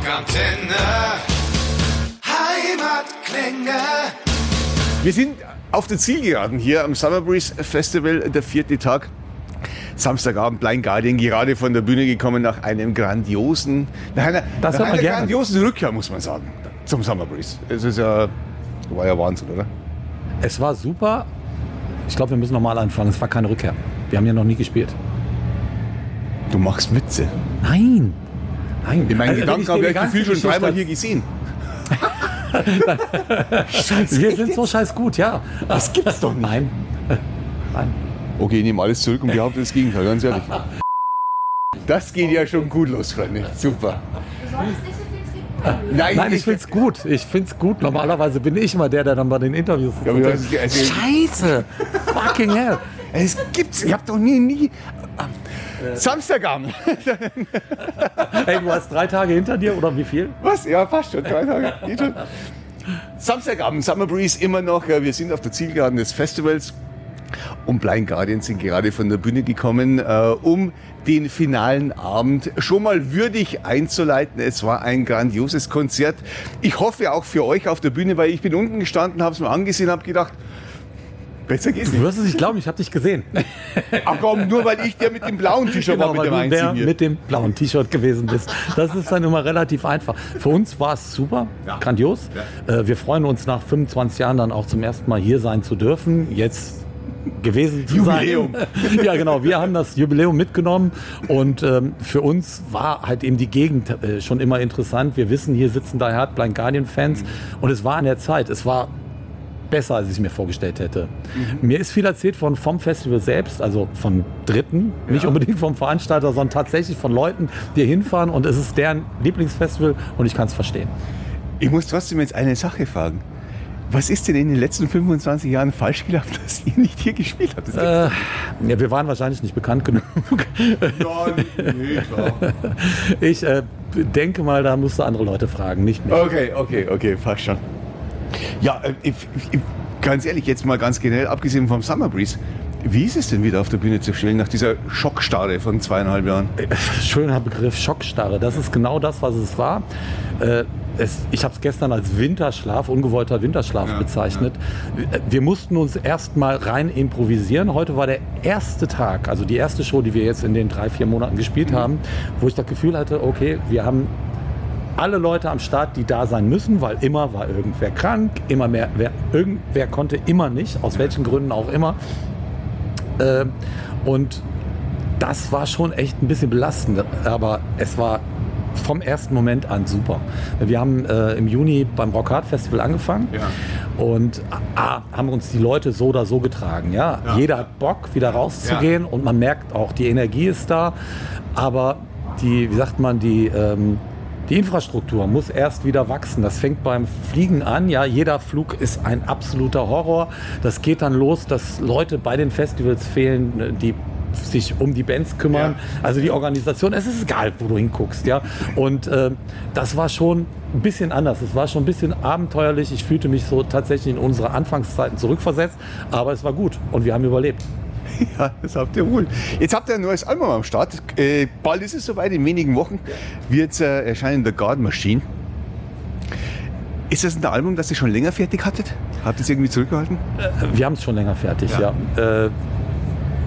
Rockantenne. Heimatklänge. Wir sind auf der Zielgeraden hier am Summer Breeze Festival, der vierte Tag. Samstagabend Blind Guardian gerade von der Bühne gekommen nach einem grandiosen, nach einer, Das nach einer grandiosen Rückkehr, muss man sagen, zum Summer Breeze. Es ist ja, war ja Wahnsinn, oder? Es war super. Ich glaube, wir müssen nochmal anfangen. Es war keine Rückkehr. Wir haben ja noch nie gespielt. Du machst Witze. Nein. Nein. In meinen Also, Gedanken habe ich das Gefühl schon dreimal hier gesehen. Wir sind so scheiß gut, ja. Das gibt's doch nicht. Nein. Nein. Okay, ich nehme alles zurück und behaupte das Gegenteil, ganz ehrlich. Das geht ja schon gut los, Freunde. Super. Du solltest nicht so viel trinken. Nein, Nein, ich find's gut. Ich find's gut. Normalerweise bin ich immer der, der dann bei den Interviews sitzt. Ja, Scheiße. Fucking hell. Es gibt's. Ich hab doch nie, nie. Samstagabend. Hey, du hast drei Tage hinter dir oder wie viel? Was? Ja, passt schon. Drei Tage. Schon. Samstagabend, Summer Breeze immer noch. Wir sind auf der Zielgeraden des Festivals. Und Blind Guardian sind gerade von der Bühne gekommen, äh, um den finalen Abend schon mal würdig einzuleiten. Es war ein grandioses Konzert. Ich hoffe auch für euch auf der Bühne, weil ich bin unten gestanden, habe es mir angesehen, habe gedacht, besser geht's Du wirst es nicht glauben, ich habe dich gesehen. Ach komm, nur weil ich der mit dem blauen T-Shirt war mit weil dem du der mit dem blauen T-Shirt gewesen bist. Das ist dann immer relativ einfach. Für uns war es super, grandios. Äh, Wir freuen uns nach 25 Jahren dann auch zum ersten Mal hier sein zu dürfen. Jetzt gewesen zu Jubiläum. sein. ja, genau. Wir haben das Jubiläum mitgenommen und ähm, für uns war halt eben die Gegend äh, schon immer interessant. Wir wissen, hier sitzen Die Hard Blind Guardian Fans und es war an der Zeit. Es war besser, als ich es mir vorgestellt hätte. Mir ist viel erzählt von, vom Festival selbst, also von Dritten, nicht unbedingt vom Veranstalter, sondern tatsächlich von Leuten, die hier hinfahren und es ist deren Lieblingsfestival und ich kann es verstehen. Ich muss trotzdem jetzt eine Sache fragen. Was ist denn in den letzten 25 Jahren falsch gelaufen, dass ihr nicht hier gespielt habt? Äh, ja, wir waren wahrscheinlich nicht bekannt genug. ja, nee, klar. Ich äh, denke mal, da musst du andere Leute fragen, nicht mich. Okay, okay, okay, fast schon. Ja, äh, ich, ich, ganz ehrlich, jetzt mal ganz generell, abgesehen vom Summer Breeze, wie ist es denn wieder auf der Bühne zu stellen nach dieser Schockstarre von zweieinhalb Jahren? Schöner Begriff, Schockstarre. Das ist genau das, was es war. Äh, es, ich habe es gestern als Winterschlaf, ungewollter Winterschlaf Ja, bezeichnet. Wir mussten uns erst mal rein improvisieren. Heute war der erste Tag, also die erste Show, die wir jetzt in den drei, vier Monaten gespielt haben, wo ich das Gefühl hatte, okay, wir haben alle Leute am Start, die da sein müssen, weil immer war irgendwer krank, immer mehr, wer, irgendwer konnte immer nicht, aus welchen Gründen auch immer. Ähm, und das war schon echt ein bisschen belastend, aber es war vom ersten Moment an super. Wir haben äh, im Juni beim Rock Hard Festival angefangen Ja. und A, haben uns die Leute so oder so getragen. Ja? Ja. Jeder hat Bock, wieder rauszugehen und man merkt auch, die Energie ist da, aber die, wie sagt man, die, ähm, die Infrastruktur muss erst wieder wachsen. Das fängt beim Fliegen an. Ja, jeder Flug ist ein absoluter Horror. Das geht dann los, dass Leute bei den Festivals fehlen, die sich um die Bands kümmern. Ja. Also die Organisation, es ist egal, wo du hinguckst, ja. Und äh, das war schon ein bisschen anders. Es war schon ein bisschen abenteuerlich. Ich fühlte mich so tatsächlich in unsere Anfangszeiten zurückversetzt, aber es war gut und wir haben überlebt. Ja, das habt ihr wohl. Jetzt habt ihr ein neues Album am Start. Äh, bald ist es soweit, in wenigen Wochen wird äh, erscheinen The Garden Machine. Ist das ein Album, das ihr schon länger fertig hattet? Habt ihr es irgendwie zurückgehalten? Wir haben es schon länger fertig, ja. Äh,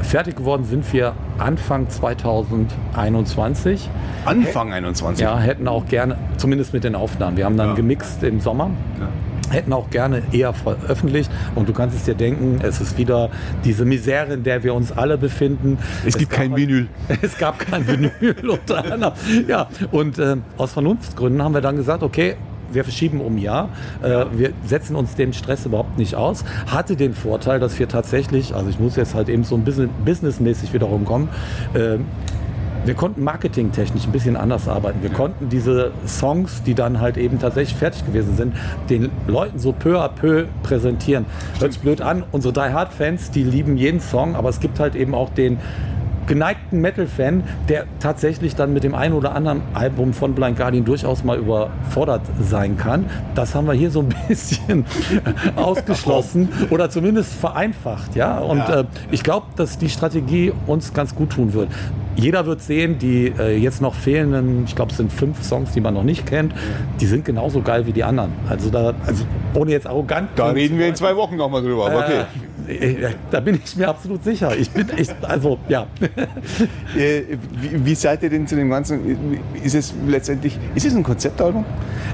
fertig geworden sind wir Anfang 2021. Anfang 21. Ja, hätten auch gerne, zumindest mit den Aufnahmen. Wir haben dann Ja. gemixt im Sommer. Hätten auch gerne eher veröffentlicht. Und du kannst es dir denken, es ist wieder diese Misere, in der wir uns alle befinden. Es gibt gab kein Vinyl. Es gab kein Vinyl unter anderem. Ja, und äh, aus Vernunftsgründen haben wir dann gesagt, okay, wir verschieben um ein Jahr. Äh, wir setzen uns den Stress überhaupt nicht aus. Hatte den Vorteil, dass wir tatsächlich, also ich muss jetzt halt eben so ein bisschen businessmäßig wieder rumkommen, äh, wir konnten marketingtechnisch ein bisschen anders arbeiten. Wir konnten diese Songs, die dann halt eben tatsächlich fertig gewesen sind, den Leuten so peu à peu präsentieren. Hört sich blöd an. Unsere Die Hard Fans, die lieben jeden Song, aber es gibt halt eben auch den geneigten Metal-Fan, der tatsächlich dann mit dem einen oder anderen Album von Blind Guardian durchaus mal überfordert sein kann. Das haben wir hier so ein bisschen ausgeschlossen oder zumindest vereinfacht. Ja? Und Ja. Äh, ich glaube, dass die Strategie uns ganz gut tun wird. Jeder wird sehen, die äh, jetzt noch fehlenden, ich glaube, es sind fünf Songs, die man noch nicht kennt, die sind genauso geil wie die anderen. Also da, also ohne jetzt arrogant. Da reden wir in zwei Wochen nochmal drüber. Aber okay. Äh, äh, da bin ich mir absolut sicher. Ich bin, ich, also ja. Äh, wie, seid ihr denn zu dem Ganzen? Ist es letztendlich, ist es ein Konzeptalbum?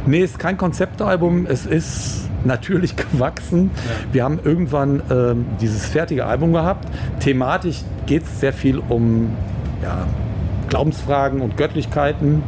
Nee, es ist kein Konzeptalbum. Es ist natürlich gewachsen. Wir haben irgendwann ähm, dieses fertige Album gehabt. Thematisch geht es sehr viel um ja, Glaubensfragen und Göttlichkeiten.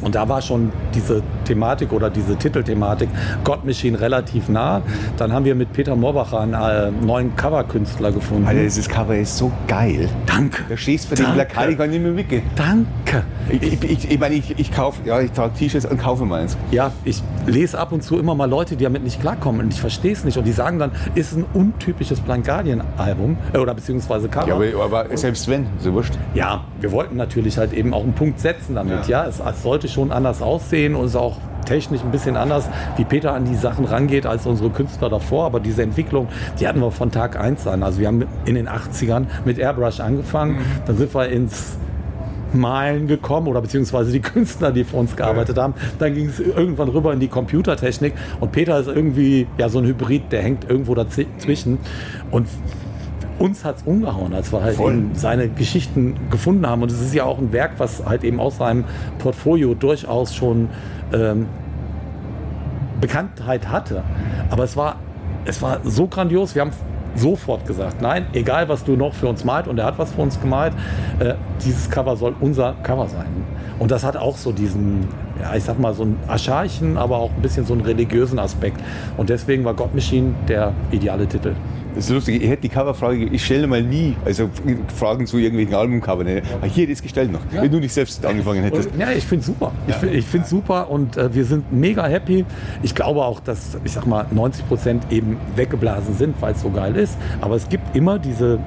Und da war schon diese Thematik oder diese Titelthematik God Machine relativ nah. Dann haben wir mit Peter Morbacher einen äh, neuen Coverkünstler gefunden. Alter, dieses Cover ist so geil. Danke. Da stehst du vor dem Danke. Plakat, ich kann nicht mehr weggehen. Danke. Ich, ich, ich, ich meine, ich, ich kaufe, ja, ich trage T-Shirts und kaufe meins. Ja, ich lese ab und zu immer mal Leute, die damit nicht klarkommen und ich verstehe es nicht. Und die sagen dann, ist ein untypisches Blind Guardian Album äh, oder beziehungsweise Cover. Ja, aber, aber selbst wenn, so wurscht. Ja, wir wollten natürlich halt eben auch einen Punkt setzen damit. Ja, Es, es sollte schon anders aussehen und es ist auch technisch ein bisschen anders, wie Peter an die Sachen rangeht als unsere Künstler davor. Aber diese Entwicklung, die hatten wir von Tag 1 an. Also wir haben in den 80ern mit Airbrush angefangen, dann sind wir ins Malen gekommen oder beziehungsweise die Künstler, die für uns gearbeitet haben. Dann ging es irgendwann rüber in die Computertechnik und Peter ist irgendwie ja so ein Hybrid, der hängt irgendwo dazwischen und uns hat es umgehauen, als wir halt Voll. eben seine Geschichten gefunden haben. Und es ist ja auch ein Werk, was halt eben aus seinem Portfolio durchaus schon ähm, Bekanntheit hatte. Aber es war, es war so grandios, wir haben sofort gesagt, nein, egal was du noch für uns malt, und er hat was für uns gemalt, äh, dieses Cover soll unser Cover sein. Und das hat auch so diesen, ja, ich sag mal, so einen archaischen, aber auch ein bisschen so einen religiösen Aspekt. Und deswegen war God Machine der ideale Titel. Das ist lustig, ich hätte die Coverfrage, ich stelle mal nie, also Fragen zu irgendwelchen Albumcover. Ne? Aber hier hätte ich es gestellt noch, wenn du nicht selbst angefangen hättest. Und, ja, ich finde super. Ich finde find's super und äh, wir sind mega happy. Ich glaube auch, dass, ich sag mal, 90 Prozent eben weggeblasen sind, weil es so geil ist. Aber es gibt immer diese,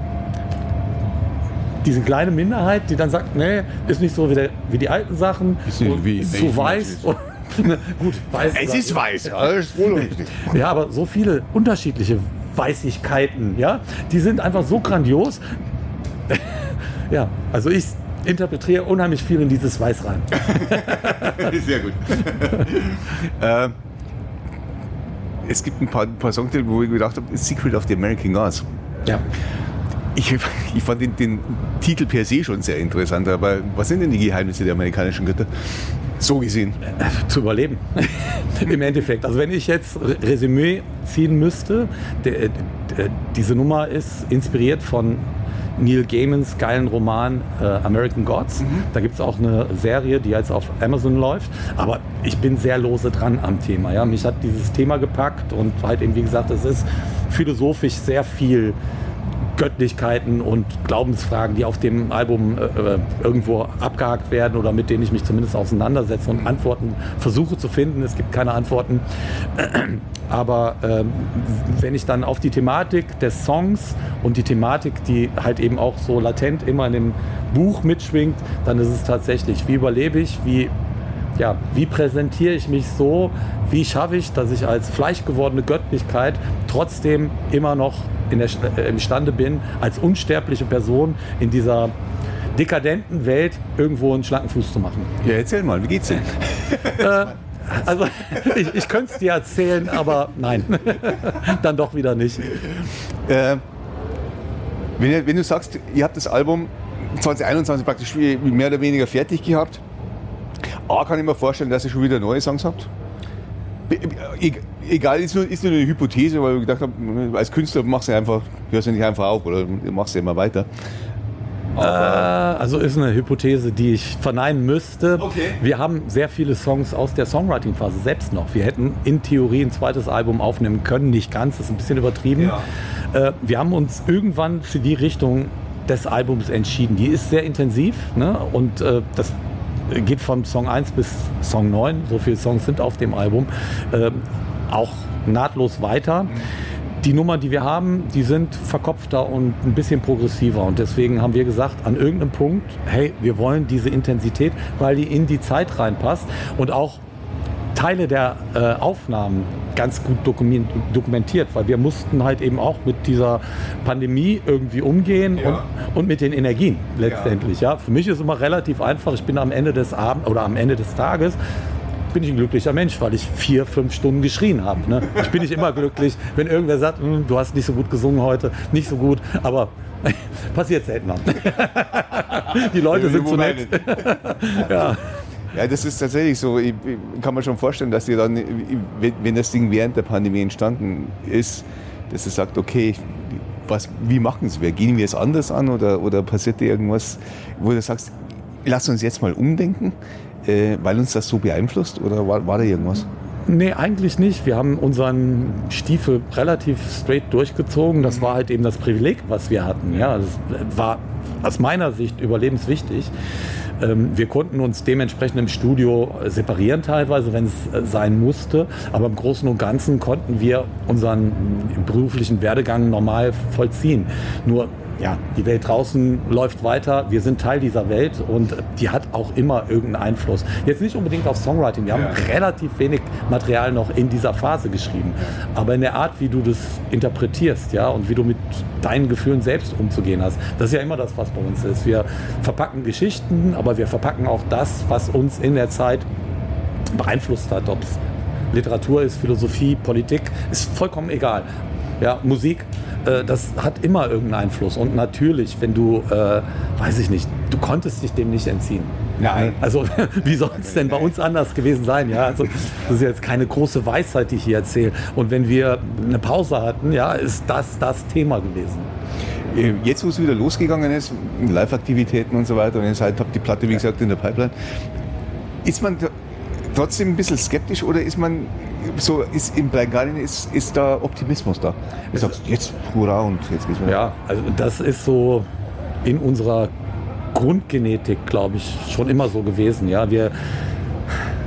diese kleine Minderheit, die dann sagt, nee, ist nicht so wie, der, wie die alten Sachen. Ist nicht und wie- zu weiß. Und, gut, weiß. Es ist weiß, ja. Ja, aber so viele unterschiedliche Weißigkeiten, ja, die sind einfach so grandios. ja, also ich interpretiere unheimlich viel in dieses Weiß rein. Sehr gut. ähm, es gibt ein paar, ein paar Songtitel, wo ich gedacht habe, Secret of the American Gods. Ja. Ich, ich fand den, den Titel per se schon sehr interessant, aber was sind denn die Geheimnisse der amerikanischen Götter? So gesehen. zu überleben. Im Endeffekt. Also wenn ich jetzt Re- Resümee ziehen müsste, der, der, diese Nummer ist inspiriert von Neil Gaimans geilen Roman äh, American Gods. Da gibt es auch eine Serie, die jetzt auf Amazon läuft. Aber ich bin sehr lose dran am Thema. Ja? Mich hat dieses Thema gepackt und halt eben, wie gesagt, es ist philosophisch sehr viel Göttlichkeiten und Glaubensfragen, die auf dem Album äh, äh, irgendwo abgehakt werden oder mit denen ich mich zumindest auseinandersetze und Antworten versuche zu finden. Es gibt keine Antworten. Aber ähm, wenn ich dann auf die Thematik des Songs und die Thematik, die halt eben auch so latent immer in dem Buch mitschwingt, dann ist es tatsächlich, wie überlebe ich, wie ja, wie präsentiere ich mich so, wie schaffe ich, dass ich als fleischgewordene Göttlichkeit trotzdem immer noch in der, äh, imstande bin, als unsterbliche Person in dieser dekadenten Welt irgendwo einen schlanken Fuß zu machen. Ja, erzähl mal, wie geht's denn? Also ich, ich könnte es dir erzählen, aber nein, dann doch wieder nicht. Äh, wenn, wenn du sagst, ihr habt das Album 2021 praktisch mehr oder weniger fertig gehabt, A, kann ich mir vorstellen, dass ihr schon wieder neue Songs habt. E- Egal, ist nur, ist nur eine Hypothese, weil ich gedacht habe, als Künstler machst du einfach, hörst du nicht einfach auf oder machst du immer weiter. Äh, also ist eine Hypothese, die ich verneinen müsste. Okay. Wir haben sehr viele Songs aus der Songwriting-Phase selbst noch. Wir hätten in Theorie ein zweites Album aufnehmen können, nicht ganz, das ist ein bisschen übertrieben. Äh, wir haben uns irgendwann für die Richtung des Albums entschieden. Die ist sehr intensiv ne? und äh, das geht von Song 1 bis Song 9, so viele Songs sind auf dem Album, äh, auch nahtlos weiter. die Nummern, die wir haben, die sind verkopfter und ein bisschen progressiver. Und deswegen haben wir gesagt, an irgendeinem Punkt, hey, wir wollen diese Intensität, weil die in die Zeit reinpasst und auch Teile der äh, Aufnahmen ganz gut dokument, dokumentiert, weil wir mussten halt eben auch mit dieser Pandemie irgendwie umgehen Ja. und, und mit den Energien letztendlich. Ja. Für mich ist immer relativ einfach. Ich bin am Ende des Abends oder am Ende des Tages bin ich ein glücklicher Mensch, weil ich vier, fünf Stunden geschrien habe. Ne? Ich bin nicht immer glücklich, wenn irgendwer sagt, "Hm, du hast nicht so gut gesungen heute, nicht so gut, aber passiert seltener. Die Leute sind zu nett. Ja. Ja, das ist tatsächlich so. Ich, ich kann mir schon vorstellen, dass ihr dann, wenn, das Ding während der Pandemie entstanden ist, dass ihr sagt, okay, was, wie machen es wir? Gehen wir es anders an oder, oder passiert dir irgendwas, wo du sagst, lass uns jetzt mal umdenken, äh, weil uns das so beeinflusst oder war, war da irgendwas? Nee, eigentlich nicht. Wir haben unseren Stiefel relativ straight durchgezogen. Das war halt eben das Privileg, was wir hatten. Ja, das war aus meiner Sicht überlebenswichtig. Ähm, Wir konnten uns dementsprechend im Studio separieren teilweise, wenn es äh, sein musste. Aber im Großen und Ganzen konnten wir unseren beruflichen Werdegang normal vollziehen. Nur ja, die Welt draußen läuft weiter. Wir sind Teil dieser Welt und die hat auch immer irgendeinen Einfluss. Jetzt nicht unbedingt auf Songwriting. Wir haben Ja. relativ wenig Material noch in dieser Phase geschrieben. Aber in der Art, wie du das interpretierst, ja, und wie du mit deinen Gefühlen selbst umzugehen hast, das ist ja immer das, was bei uns ist. Wir verpacken Geschichten, aber wir verpacken auch das, was uns in der Zeit beeinflusst hat. Ob es Literatur ist, Philosophie, Politik, ist vollkommen egal. Ja, Musik, äh, das hat immer irgendeinen Einfluss. Und natürlich, wenn du, äh, weiß ich nicht, du konntest dich dem nicht entziehen. Nein. Also wie soll es denn bei uns anders gewesen sein? Ja, also das ist jetzt keine große Weisheit, die ich hier erzähle. Und wenn wir eine Pause hatten, ja, ist das das Thema gewesen. Äh, Jetzt, wo es wieder losgegangen ist, Live-Aktivitäten und so weiter, und ihr seid, habt die Platte, wie gesagt, in der Pipeline, ist man trotzdem ein bisschen skeptisch oder ist man so, ist im Blind Guardian, ist, ist da Optimismus da? Du sagst, jetzt hurra und jetzt geht's wieder. Ja, also das ist so in unserer Grundgenetik, glaube ich, schon immer so gewesen. Ja, wir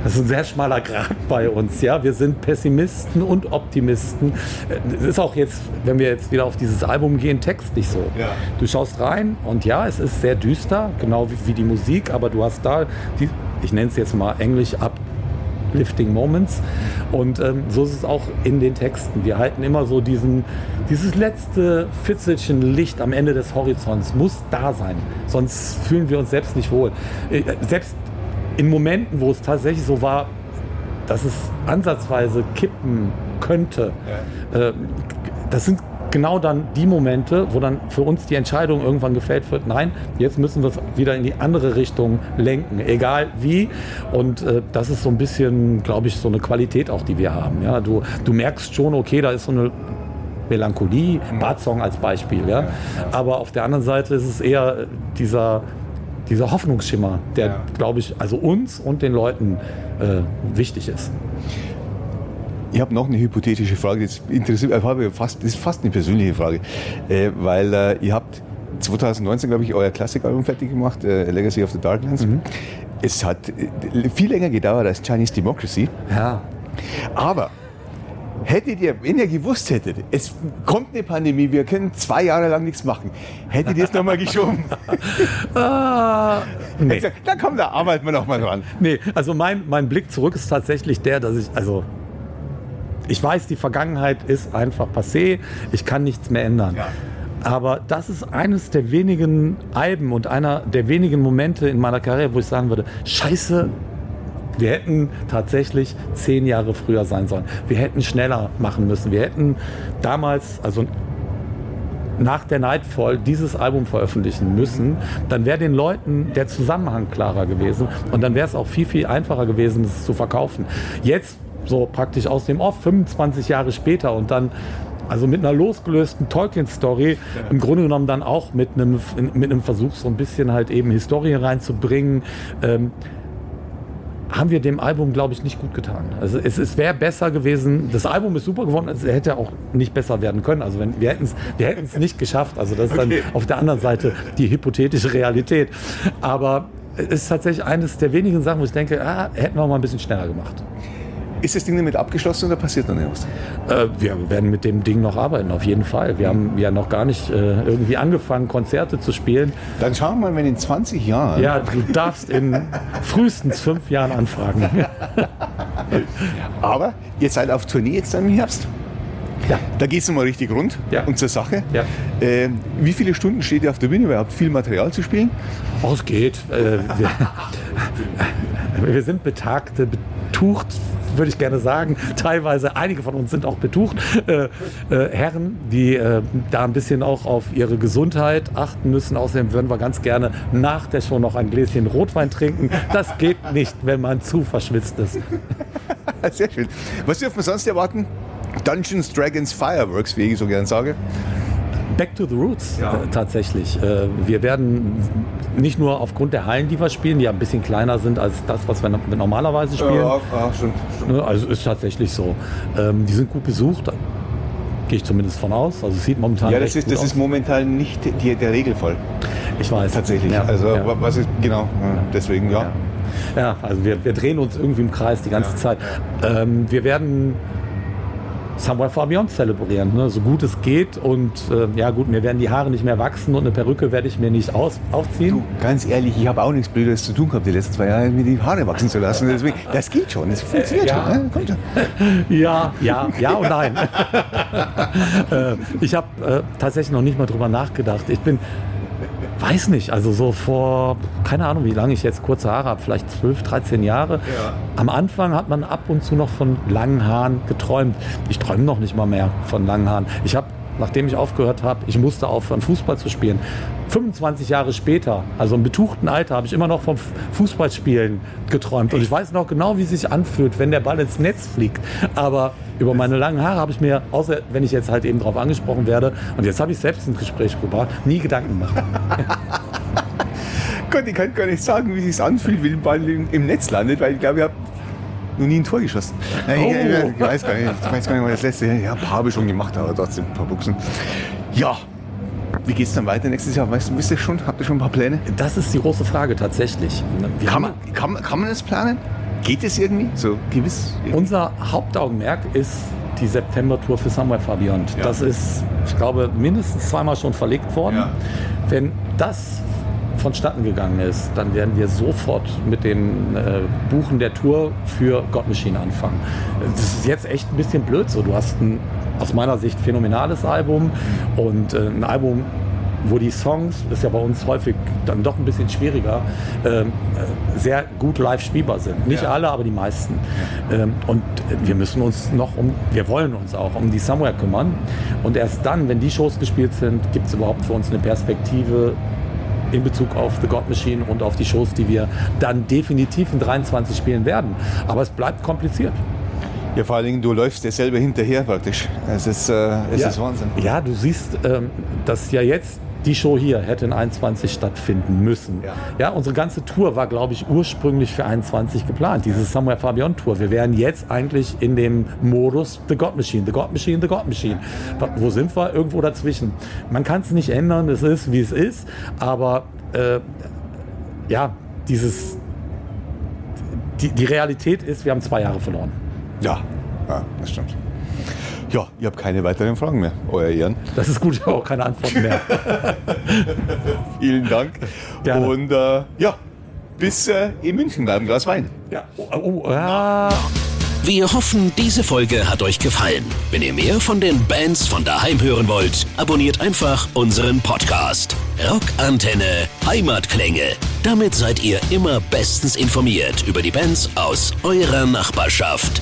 das ist ein sehr schmaler Grat bei uns. Ja, wir sind Pessimisten und Optimisten. Es ist auch jetzt, wenn wir jetzt wieder auf dieses Album gehen, textlich so. Ja. Du schaust rein und ja, es ist sehr düster, genau wie, wie die Musik, aber du hast da, die, ich nenne es jetzt mal Englisch, uplifting Moments. Und ähm, so ist es auch in den Texten. Wir halten immer so diesen, dieses letzte Fitzelchen Licht am Ende des Horizonts muss da sein. Sonst fühlen wir uns selbst nicht wohl. Äh, Selbst in Momenten, wo es tatsächlich so war, dass es ansatzweise kippen könnte, äh, das sind genau dann die Momente, wo dann für uns die Entscheidung irgendwann gefällt wird, nein, jetzt müssen wir es wieder in die andere Richtung lenken, egal wie. Und äh, das ist so ein bisschen, glaube ich, so eine Qualität auch, die wir haben. Ja, du, du merkst schon, okay, da ist so eine Melancholie, Bart-Song als Beispiel, ja. Aber auf der anderen Seite ist es eher dieser, dieser Hoffnungsschimmer, der, Ja. glaube ich, also uns und den Leuten äh, wichtig ist. Ich habe noch eine hypothetische Frage, das interessiert ich habe fast, das ist fast eine persönliche Frage, äh, weil äh, ihr habt 2019, glaube ich, euer Klassikalbum fertig gemacht, äh, Legacy of the Darklands. Es hat äh, viel länger gedauert als Chinese Democracy, Ja. aber hättet ihr, wenn ihr gewusst hättet, es kommt eine Pandemie, wir können zwei Jahre lang nichts machen, hättet ihr es nochmal geschoben? Ah, nee. Sag, Na komm, da arbeiten wir noch mal dran. Nee, also mein, mein Blick zurück ist tatsächlich der, dass ich, also ich weiß, die Vergangenheit ist einfach passé, ich kann nichts mehr ändern. Ja. Aber das ist eines der wenigen Alben und einer der wenigen Momente in meiner Karriere, wo ich sagen würde, scheiße, wir hätten tatsächlich zehn Jahre früher sein sollen. Wir hätten schneller machen müssen. Wir hätten damals, also nach der Nightfall dieses Album veröffentlichen müssen, dann wäre den Leuten der Zusammenhang klarer gewesen und dann wäre es auch viel, viel einfacher gewesen, es zu verkaufen. Jetzt so praktisch aus dem Off, 25 Jahre später und dann also mit einer losgelösten Tolkien-Story, im Grunde genommen dann auch mit einem, mit einem Versuch, so ein bisschen halt eben Historie reinzubringen, ähm, haben wir dem Album, glaube ich, nicht gut getan. Also es, es wäre besser gewesen. Das Album ist super geworden, es hätte auch nicht besser werden können. Also wenn, wir hätten es wir hätten's nicht geschafft. Also das ist Okay. dann auf der anderen Seite die hypothetische Realität. Aber es ist tatsächlich eines der wenigen Sachen, wo ich denke, ah, hätten wir mal ein bisschen schneller gemacht. Ist das Ding damit abgeschlossen oder passiert noch was? Äh, wir werden mit dem Ding noch arbeiten, auf jeden Fall. Wir haben ja noch gar nicht äh, irgendwie angefangen, Konzerte zu spielen. Dann schauen wir mal, wenn in 20 Jahren. Ja, du darfst in frühestens fünf Jahren anfragen. Aber ihr seid auf Tournee jetzt dann im Herbst. Ja. Da geht es nochmal richtig rund Ja. und zur Sache. Ja. Ähm, wie viele Stunden steht ihr auf der Bühne? Ihr habt viel Material zu spielen. Oh, es geht. Äh, wir, wir sind betagte, betucht, würde ich gerne sagen. Teilweise, einige von uns sind auch betucht. Äh, äh, Herren, die äh, da ein bisschen auch auf ihre Gesundheit achten müssen. Außerdem würden wir ganz gerne nach der Show noch ein Gläschen Rotwein trinken. Das geht nicht, wenn man zu verschwitzt ist. Sehr schön. Was dürfen wir sonst erwarten? Dungeons, Dragons, Fireworks, wie ich so gern sage. Back to the Roots Ja. äh, tatsächlich. Äh, wir werden nicht nur aufgrund der Hallen, die wir spielen, die ja ein bisschen kleiner sind als das, was wir no- normalerweise spielen. ja, stimmt. Ne, Also ist tatsächlich so. Ähm, die sind gut besucht, gehe ich zumindest von aus. Also es sieht momentan Ja, das ist, das aus. ist momentan nicht die, der Regelfall. ich weiß. Tatsächlich. Ja, also ja. wa- was ist genau? ja, Deswegen ja. Ja, also wir, wir drehen uns irgendwie im Kreis die ganze Zeit. Ähm, wir werden Somewhere Far Beyond zelebrieren, ne? so gut es geht. Und äh, ja gut, mir werden die Haare nicht mehr wachsen und eine Perücke werde ich mir nicht aus, aufziehen. Du, ganz ehrlich, ich habe auch nichts Blödes zu tun gehabt die letzten zwei Jahre, mir die Haare wachsen zu lassen. Deswegen, das geht schon, das funktioniert ja. schon. Ne? Kommt schon. Ja, ja, ja und nein. äh, ich habe äh, tatsächlich noch nicht mal drüber nachgedacht. Ich bin, weiß nicht, also so vor, keine Ahnung, wie lange ich jetzt kurze Haare habe, vielleicht 12, 13 Jahre. Am Anfang hat man ab und zu noch von langen Haaren geträumt. Ich träume noch nicht mal mehr von langen Haaren. Ich habe, nachdem ich aufgehört habe, ich musste aufhören, Fußball zu spielen. 25 Jahre später, also im betuchten Alter, habe ich immer noch vom Fußballspielen geträumt. Und ich weiß noch genau, wie es sich anfühlt, wenn der Ball ins Netz fliegt. Aber über meine langen Haare habe ich mir, außer wenn ich jetzt halt eben darauf angesprochen werde, und jetzt habe ich selbst ins Gespräch gebracht, nie Gedanken gemacht. Gott, ich kann gar nicht sagen, wie es sich anfühlt, wenn der Ball im, Netz landet, weil ich glaube, ich habe noch nie ein Tor geschossen. Nein, ich, Oh. ich, weiß gar nicht, ich weiß gar nicht, mal das letzte. Ja, ein paar habe ich schon gemacht, aber trotzdem ein paar Buchsen. Ja, wie geht es dann weiter nächstes Jahr? Weißt du, wisst ihr schon? Habt ihr schon ein paar Pläne? Das ist die große Frage tatsächlich. Wir Kann man, kann, man- kann man das planen? Geht es irgendwie? So gewiss? Unser Hauptaugenmerk ist die September-Tour für Somewhere Beyond. Ja. Das ist, ich glaube, mindestens zweimal schon verlegt worden. Ja. Wenn das vonstatten gegangen ist, dann werden wir sofort mit dem äh, Buchen der Tour für God Machine anfangen. Das ist jetzt echt ein bisschen blöd so. Du hast ein aus meiner Sicht phänomenales Album und äh, ein Album, wo die Songs, das ist ja bei uns häufig dann doch ein bisschen schwieriger, ähm, äh, sehr gut live spielbar sind. Nicht Ja. alle, aber die meisten. Ähm, und wir müssen uns noch um, wir wollen uns auch um die Somewhere kümmern. Und erst dann, wenn die Shows gespielt sind, gibt es überhaupt für uns eine Perspektive in Bezug auf The God Machine und auf die Shows, die wir dann definitiv in 23 spielen werden. Aber es bleibt kompliziert. Ja, vor allen Dingen, du läufst dir selber hinterher praktisch. Es ist, äh, es ja. ist Wahnsinn. Ja, du siehst, ähm, dass ja jetzt die Show hier hätte in 21 stattfinden müssen. Ja. Ja, unsere ganze Tour war, glaube ich, ursprünglich für 21 geplant. Diese Far Beyond Tour. Wir wären jetzt eigentlich in dem Modus The God Machine, The God Machine, The God Machine. Wo sind wir? Irgendwo dazwischen. Man kann es nicht ändern, es ist, wie es ist. Aber äh, ja, dieses, die, die Realität ist, wir haben zwei Jahre verloren. Ja, ja das stimmt. Ja, ihr habt keine weiteren Fragen mehr, euer Ehren. Das ist gut, ich habe auch keine Antwort mehr. Vielen Dank. Gerne. Und äh, ja, bis äh, in München beim Glas Wein. Ja, oh, oh, ja. Wir hoffen, diese Folge hat euch gefallen. Wenn ihr mehr von den Bands von daheim hören wollt, abonniert einfach unseren Podcast. Rockantenne Heimatklänge. Damit seid ihr immer bestens informiert über die Bands aus eurer Nachbarschaft.